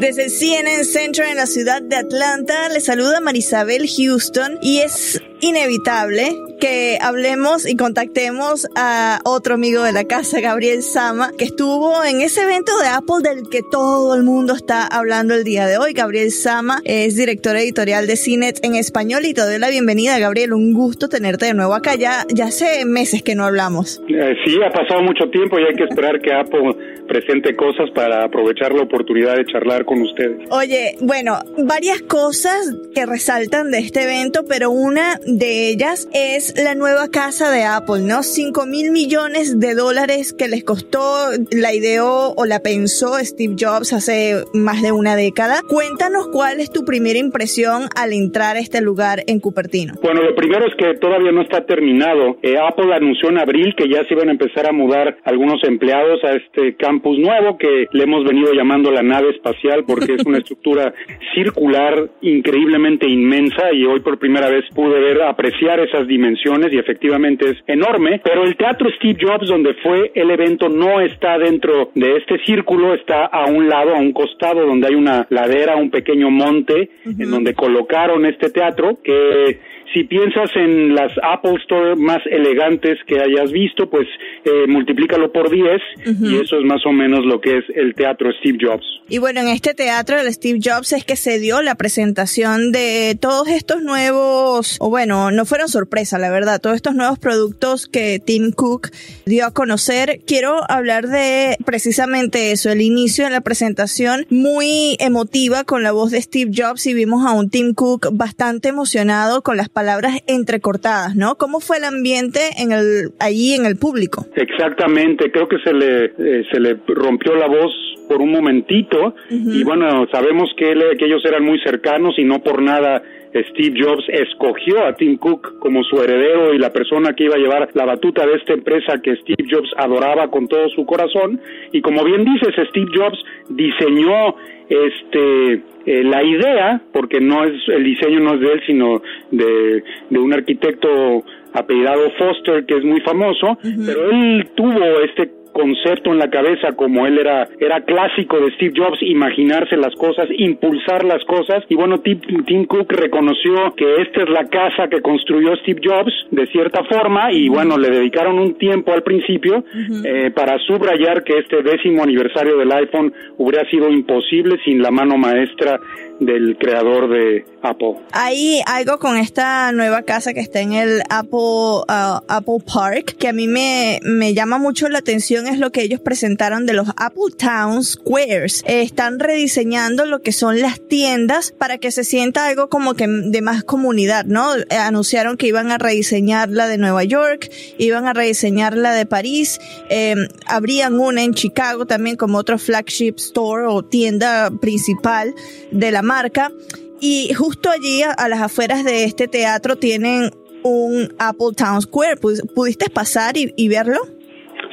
Desde el CNN Center en la ciudad de Atlanta, le saluda Marisabel Houston y es inevitable que hablemos y contactemos a otro amigo de la casa, Gabriel Sama, que estuvo en ese evento de Apple del que todo el mundo está hablando el día de hoy. Gabriel Sama es director editorial de CNET en español y te doy la bienvenida, Gabriel. Un gusto tenerte de nuevo acá. Ya, ya hace meses que no hablamos. Eh, sí, ha pasado mucho tiempo y hay que esperar que Apple presente cosas para aprovechar la oportunidad de charlar con ustedes. Oye, bueno, varias cosas que resaltan de este evento, pero una de ellas es la nueva casa de Apple, ¿no? 5 mil millones de dólares que les costó, la ideó o la pensó Steve Jobs hace más de una década. Cuéntanos cuál es tu primera impresión al entrar a este lugar en Cupertino. Bueno, lo primero es que todavía no está terminado. Eh, Apple anunció en abril que ya se iban a empezar a mudar algunos empleados a este campus nuevo que le hemos venido llamando la nave espacial porque es una estructura circular increíblemente inmensa y hoy por primera vez pude ver apreciar esas dimensiones y efectivamente es enorme, pero el Teatro Steve Jobs donde fue el evento no está dentro de este círculo, está a un lado, a un costado donde hay una ladera, un pequeño monte en donde colocaron este teatro que si piensas en las Apple Store más elegantes que hayas visto, pues eh, multiplícalo por 10 y eso es más o menos lo que es el teatro Steve Jobs. Y bueno, en este teatro del Steve Jobs es que se dio la presentación de todos estos nuevos, o bueno, no fueron sorpresa, la verdad, todos estos nuevos productos que Tim Cook dio a conocer. Quiero hablar de precisamente eso, el inicio de la presentación muy emotiva con la voz de Steve Jobs y vimos a un Tim Cook bastante emocionado con las palabras entrecortadas, ¿no? ¿Cómo fue el ambiente en el, allí en el público? Exactamente, creo que se le, eh, se le rompió la voz por un momentito y bueno, sabemos que, él, que ellos eran muy cercanos y no por nada Steve Jobs escogió a Tim Cook como su heredero y la persona que iba a llevar la batuta de esta empresa que Steve Jobs adoraba con todo su corazón. Y como bien dices, Steve Jobs diseñó este eh, la idea, porque no es el diseño no es de él, sino de, de un arquitecto apellidado Foster, que es muy famoso, pero él tuvo este concepto en la cabeza como él era era clásico de Steve Jobs imaginarse las cosas impulsar las cosas. Y bueno Tim, Tim, Cook reconoció que esta es la casa que construyó Steve Jobs de cierta forma y bueno le dedicaron un tiempo al principio eh, para subrayar que este décimo aniversario del iPhone hubiera sido imposible sin la mano maestra del creador de Apple. Hay algo con esta nueva casa que está en el Apple, uh, Apple Park que a mí me, me llama mucho la atención es lo que ellos presentaron de los Apple Town Squares. están rediseñando lo que son las tiendas para que se sienta algo como que de más comunidad, ¿no? anunciaron que iban a rediseñar la de Nueva York, iban a rediseñar la de París, eh, habrían una en Chicago también como otro flagship store o tienda principal de la marca. Y justo allí, a, las afueras de este teatro, tienen un Apple Town Square. ¿Pudiste pasar y, verlo?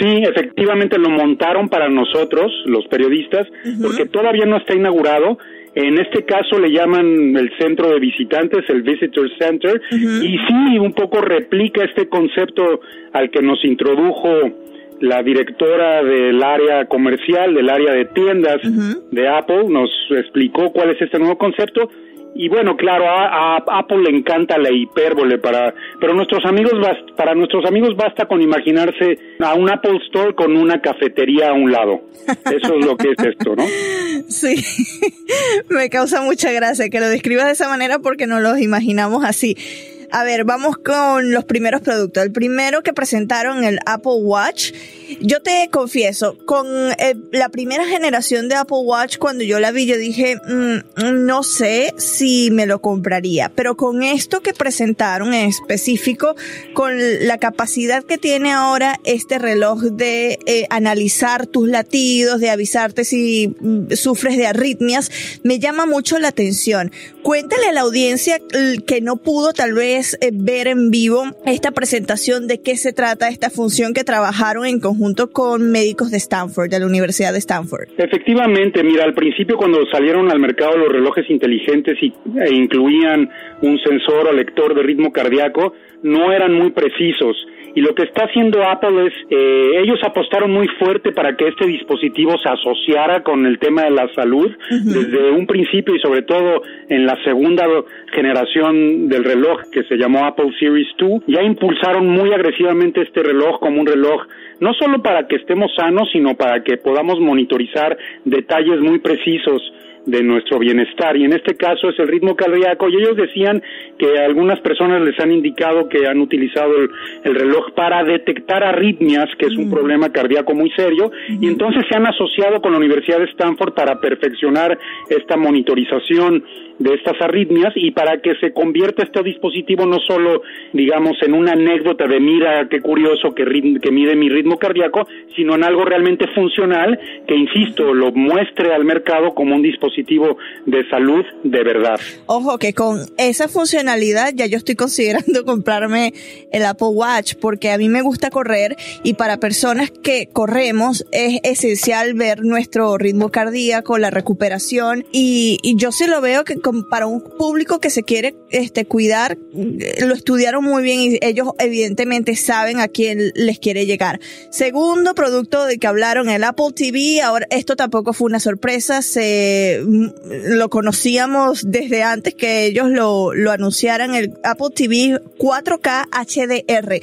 Sí, efectivamente lo montaron para nosotros, los periodistas, porque todavía no está inaugurado. En este caso le llaman el centro de visitantes, el Visitor Center, y sí, un poco replica este concepto al que nos introdujo la directora del área comercial, del área de tiendas de Apple, nos explicó cuál es este nuevo concepto. Y bueno, claro, a, Apple le encanta la hipérbole para, pero nuestros amigos para nuestros amigos basta con imaginarse a un Apple Store con una cafetería a un lado. Eso es lo que es esto, ¿no? Sí, me causa mucha gracia que lo describas de esa manera porque no los imaginamos así. A ver, vamos con los primeros productos. El primero que presentaron, el Apple Watch. Yo te confieso, con eh, la primera generación de Apple Watch, cuando yo la vi, yo dije, mm, no sé si me lo compraría. Pero con esto que presentaron en específico, con la capacidad que tiene ahora este reloj de eh, analizar tus latidos, de avisarte si mm, sufres de arritmias, me llama mucho la atención. Cuéntale a la audiencia que no pudo tal vez eh, ver en vivo esta presentación de qué se trata esta función que trabajaron en conjunto con médicos de Stanford, de la Universidad de Stanford. Efectivamente, mira, al principio cuando salieron al mercado los relojes inteligentes y, e incluían un sensor o lector de ritmo cardíaco, no eran muy precisos y lo que está haciendo Apple es, eh, ellos apostaron muy fuerte para que este dispositivo se asociara con el tema de la salud desde un principio y sobre todo en la segunda generación del reloj que se llamó Apple Series 2. Ya impulsaron muy agresivamente este reloj como un reloj no solo para que estemos sanos, sino para que podamos monitorizar detalles muy precisos de nuestro bienestar. Y en este caso es el ritmo cardíaco. Y ellos decían que algunas personas les han indicado que han utilizado el, reloj para detectar arritmias que es un mm. problema cardíaco muy serio. Y entonces se han asociado con la Universidad de Stanford para perfeccionar esta monitorización de estas arritmias y para que se convierta este dispositivo no solo, digamos, en una anécdota de mira qué curioso que, que mide mi ritmo cardíaco, sino en algo realmente funcional que, insisto, lo muestre al mercado como un dispositivo de salud de verdad. Ojo que con esa funcionalidad ya yo estoy considerando comprarme el Apple Watch porque a mí me gusta correr y para personas que corremos es esencial ver nuestro ritmo cardíaco, la recuperación y, y yo sí lo veo que para un público que se quiere este, cuidar, lo estudiaron muy bien y ellos evidentemente saben a quién les quiere llegar. Segundo producto de que hablaron, el Apple TV, ahora esto tampoco fue una sorpresa, se lo conocíamos desde antes que ellos lo, lo anunciaran, el Apple TV 4K HDR.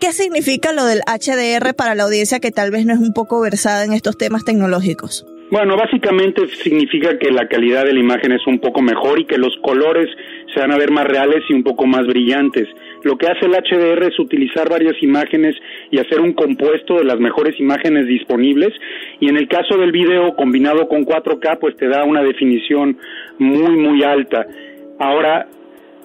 ¿Qué significa lo del HDR para la audiencia que tal vez no es un poco versada en estos temas tecnológicos? Bueno, básicamente significa que la calidad de la imagen es un poco mejor y que los colores se van a ver más reales y un poco más brillantes. Lo que hace el HDR es utilizar varias imágenes y hacer un compuesto de las mejores imágenes disponibles y en el caso del video combinado con 4K pues te da una definición muy muy alta. Ahora,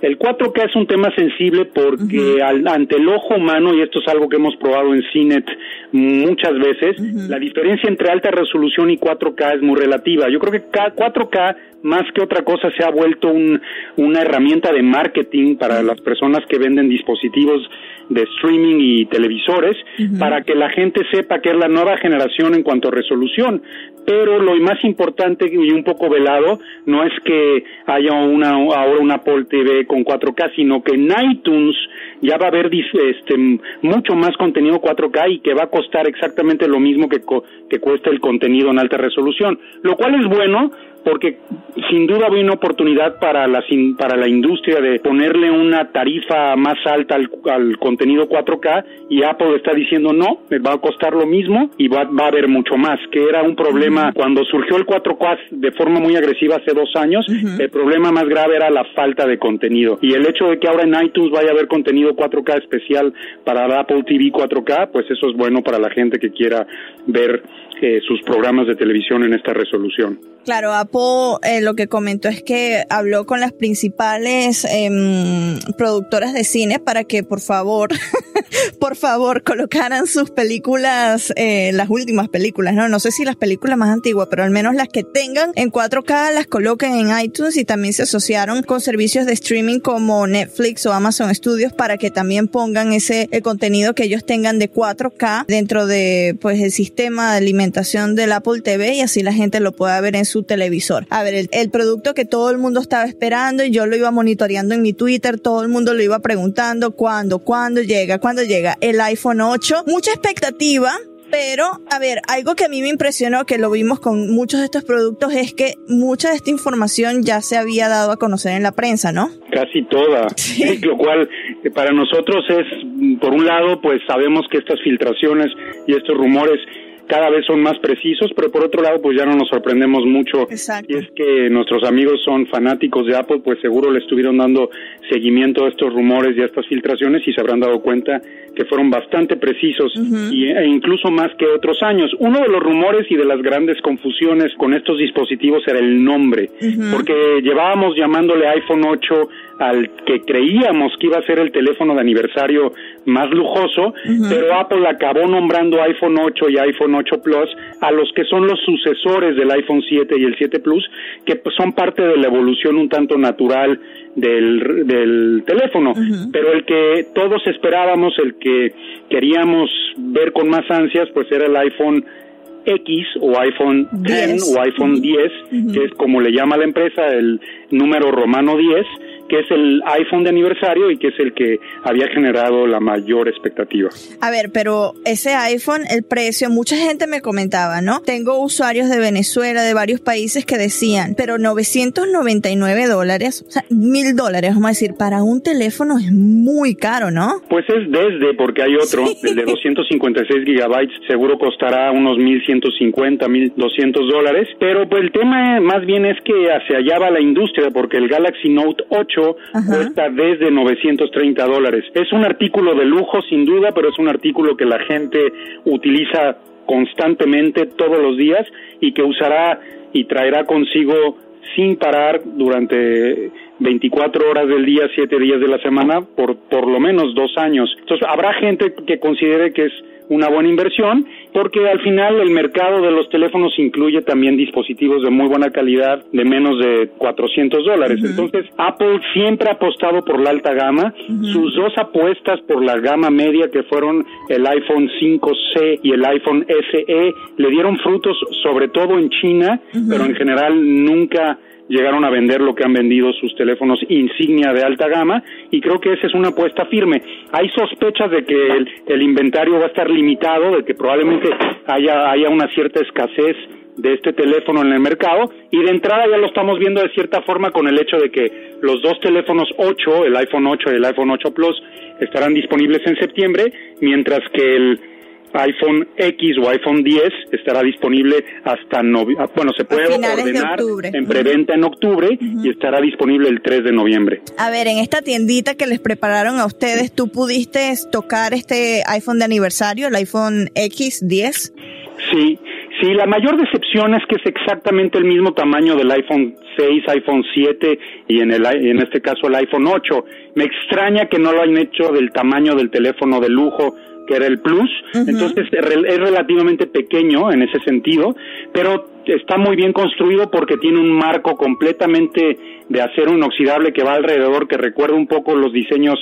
el 4K es un tema sensible porque ante el ojo humano, y esto es algo que hemos probado en CINET muchas veces, la diferencia entre alta resolución y 4K es muy relativa. Yo creo que 4K más que otra cosa se ha vuelto una herramienta de marketing para las personas que venden dispositivos de streaming y televisores para que la gente sepa que es la nueva generación en cuanto a resolución. Pero lo más importante y un poco velado no es que haya una ahora una Apple TV con 4K, sino que en iTunes ya va a haber este, mucho más contenido 4K y que va a costar exactamente lo mismo que, que cuesta el contenido en alta resolución, lo cual es bueno porque sin duda había una oportunidad para la, para la industria de ponerle una tarifa más alta al, contenido 4K y Apple está diciendo no, me va a costar lo mismo y va, va a haber mucho más, que era un problema cuando surgió el 4K de forma muy agresiva hace dos años, el problema más grave era la falta de contenido. Y el hecho de que ahora en iTunes vaya a haber contenido 4K especial para Apple TV 4K, pues eso es bueno para la gente que quiera ver eh, sus programas de televisión en esta resolución. Claro, Apple eh, lo que comentó es que habló con las principales em, productoras de cine para que por favor, por favor, colocaran sus películas, eh, las últimas películas, ¿no? No sé si las películas más antiguas, pero al menos las que tengan en 4K las coloquen en iTunes y también se asociaron con servicios de streaming como Netflix o Amazon Studios para que también pongan ese contenido que ellos tengan de 4K dentro de pues el sistema de alimentación del Apple TV y así la gente lo pueda ver en su televisor. A ver, el, producto que todo el mundo estaba esperando y yo lo iba monitoreando en mi Twitter, todo el mundo lo iba preguntando cuándo, cuándo llega, cuándo llega el iPhone 8. Mucha expectativa, pero, a ver, algo que a mí me impresionó, que lo vimos con muchos de estos productos, es que mucha de esta información ya se había dado a conocer en la prensa, ¿no? Casi toda. Lo cual eh, para nosotros es, por un lado, pues sabemos que estas filtraciones y estos rumores cada vez son más precisos, pero por otro lado, pues ya no nos sorprendemos mucho. Exacto. Y es que nuestros amigos son fanáticos de Apple, pues seguro le estuvieron dando seguimiento a estos rumores y a estas filtraciones y se habrán dado cuenta que fueron bastante precisos y, e incluso más que otros años. Uno de los rumores y de las grandes confusiones con estos dispositivos era el nombre, porque llevábamos llamándole iPhone 8 al que creíamos que iba a ser el teléfono de aniversario más lujoso, pero Apple acabó nombrando iPhone 8 y iPhone 8 Plus a los que son los sucesores del iPhone 7 y el 7 Plus, que pues, son parte de la evolución un tanto natural del, del teléfono, pero el que todos esperábamos, el que queríamos ver con más ansias, pues era el iPhone X o iPhone 10 o iPhone 10, que es como le llama la empresa el número romano 10, que es el iPhone de aniversario y que es el que había generado la mayor expectativa. A ver, pero ese iPhone, el precio, mucha gente me comentaba, ¿no? Tengo usuarios de Venezuela, de varios países que decían, pero 999 dólares, o sea, mil dólares, vamos a decir, para un teléfono es muy caro, ¿no? Pues es desde, porque hay otro, el de 256 gigabytes, seguro costará unos 1150, 1200 dólares, pero pues el tema más bien es que hacia allá va la industria, porque el Galaxy Note 8 cuesta desde 930 dólares. Es un artículo de lujo sin duda, pero es un artículo que la gente utiliza constantemente todos los días y que usará y traerá consigo sin parar durante 24 horas del día, 7 días de la semana, por por lo menos dos años. Entonces, habrá gente que considere que es una buena inversión porque al final el mercado de los teléfonos incluye también dispositivos de muy buena calidad de menos de 400 dólares. Entonces Apple siempre ha apostado por la alta gama. Sus dos apuestas por la gama media que fueron el iPhone 5C y el iPhone SE le dieron frutos sobre todo en China, pero en general nunca llegaron a vender lo que han vendido sus teléfonos insignia de alta gama y creo que esa es una apuesta firme. Hay sospechas de que el, inventario va a estar limitado, de que probablemente haya, haya una cierta escasez de este teléfono en el mercado y de entrada ya lo estamos viendo de cierta forma con el hecho de que los dos teléfonos 8, el iPhone 8 y el iPhone 8 Plus, estarán disponibles en septiembre, mientras que el iPhone X o iPhone 10 estará disponible hasta noviembre. Ah, bueno, se puede ordenar en preventa en octubre y estará disponible el 3 de noviembre. A ver, en esta tiendita que les prepararon a ustedes, ¿tú pudiste tocar este iPhone de aniversario, el iPhone X10? Sí, sí, la mayor decepción es que es exactamente el mismo tamaño del iPhone 6, iPhone 7 y en, el, en este caso el iPhone 8. Me extraña que no lo hayan hecho del tamaño del teléfono de lujo que era el Plus, entonces es relativamente pequeño en ese sentido, pero está muy bien construido porque tiene un marco completamente de acero inoxidable que va alrededor, que recuerda un poco los diseños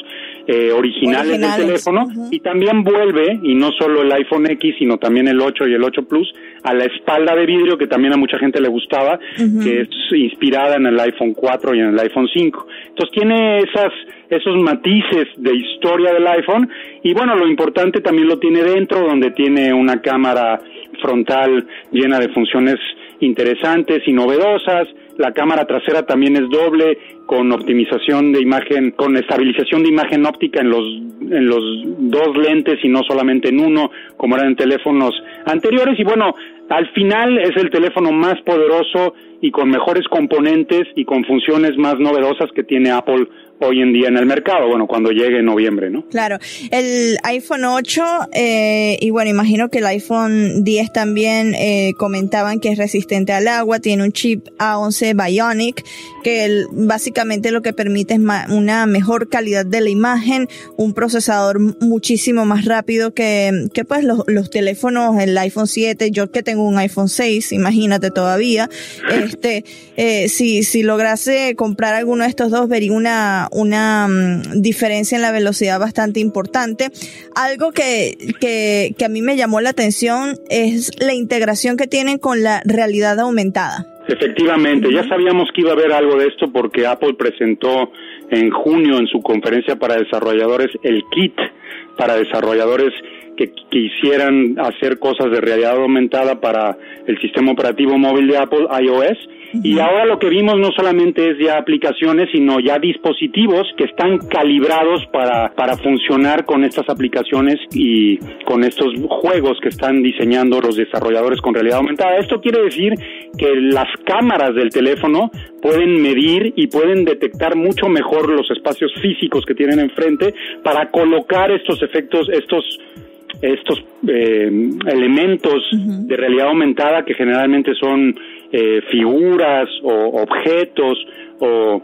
eh, originales, del teléfono, y también vuelve, y no solo el iPhone X, sino también el 8 y el 8 Plus, a la espalda de vidrio que también a mucha gente le gustaba, que es inspirada en el iPhone 4 y en el iPhone 5. Entonces tiene esas esos matices de historia del iPhone y bueno, lo importante también lo tiene dentro donde tiene una cámara frontal llena de funciones interesantes y novedosas. La cámara trasera también es doble con optimización de imagen, con estabilización de imagen óptica en los en los dos lentes y no solamente en uno, como eran en teléfonos anteriores. Y bueno, al final es el teléfono más poderoso y con mejores componentes y con funciones más novedosas que tiene Apple hoy en día en el mercado, bueno, cuando llegue en noviembre, ¿no? Claro, el iPhone 8 eh, y bueno, imagino que el iPhone 10 también eh, comentaban que es resistente al agua, tiene un chip A11 Bionic, que básicamente lo que permite es una mejor calidad de la imagen, un procesador muchísimo más rápido que, que pues los, los teléfonos, el iPhone 7, yo que tengo un iPhone 6, imagínate todavía, este, eh, si, si lograse comprar alguno de estos dos, vería una una, mm, diferencia en la velocidad bastante importante. Algo que, que, que a mí me llamó la atención es la integración que tienen con la realidad aumentada. Efectivamente, ya sabíamos que iba a haber algo de esto porque Apple presentó en junio en su conferencia para desarrolladores el kit para desarrolladores que quisieran hacer cosas de realidad aumentada para el sistema operativo móvil de Apple, iOS, y ahora lo que vimos no solamente es ya aplicaciones, sino ya dispositivos que están calibrados para, para funcionar con estas aplicaciones y con estos juegos que están diseñando los desarrolladores con realidad aumentada. Esto quiere decir que las cámaras del teléfono pueden medir y pueden detectar mucho mejor los espacios físicos que tienen enfrente para colocar estos efectos, estos estos eh, elementos de realidad aumentada que generalmente son eh, figuras o objetos o,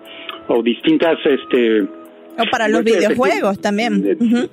o distintas este o para los videojuegos también.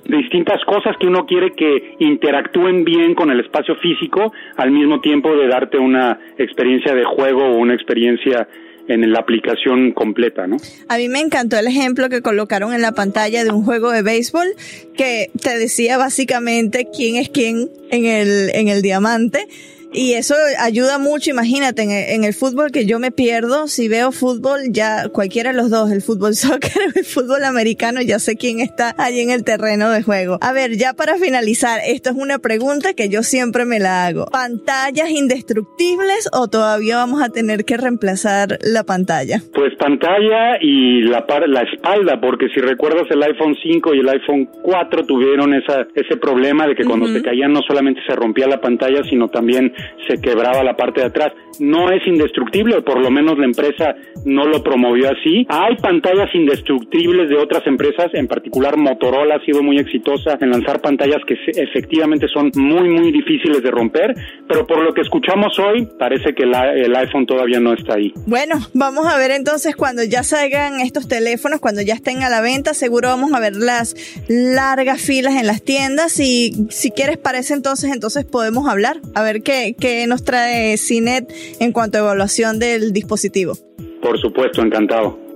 Distintas cosas que uno quiere que interactúen bien con el espacio físico al mismo tiempo de darte una experiencia de juego o una experiencia en la aplicación completa, ¿no? A mí me encantó el ejemplo que colocaron en la pantalla de un juego de béisbol que te decía básicamente quién es quién en el, en el diamante y eso ayuda mucho, imagínate, en el, fútbol que yo me pierdo, si veo fútbol, ya cualquiera de los dos, el fútbol soccer o el fútbol americano, ya sé quién está allí en el terreno de juego. A ver, ya para finalizar, esto es una pregunta que yo siempre me la hago. ¿Pantallas indestructibles o todavía vamos a tener que reemplazar la pantalla? Pues pantalla y la, la espalda, porque si recuerdas el iPhone 5 y el iPhone 4 tuvieron esa, ese problema de que cuando se caían no solamente se rompía la pantalla, sino también se quebraba la parte de atrás. No es indestructible, por lo menos la empresa no lo promovió así. Hay pantallas indestructibles de otras empresas, en particular Motorola ha sido muy exitosa en lanzar pantallas que efectivamente son muy, muy difíciles de romper, pero por lo que escuchamos hoy, parece que el iPhone todavía no está ahí. Bueno, vamos a ver entonces cuando ya salgan estos teléfonos, cuando ya estén a la venta, seguro vamos a ver las largas filas en las tiendas y si quieres para ese entonces, entonces podemos hablar, a ver qué, que nos trae CINET en cuanto a evaluación del dispositivo. Por supuesto, encantado.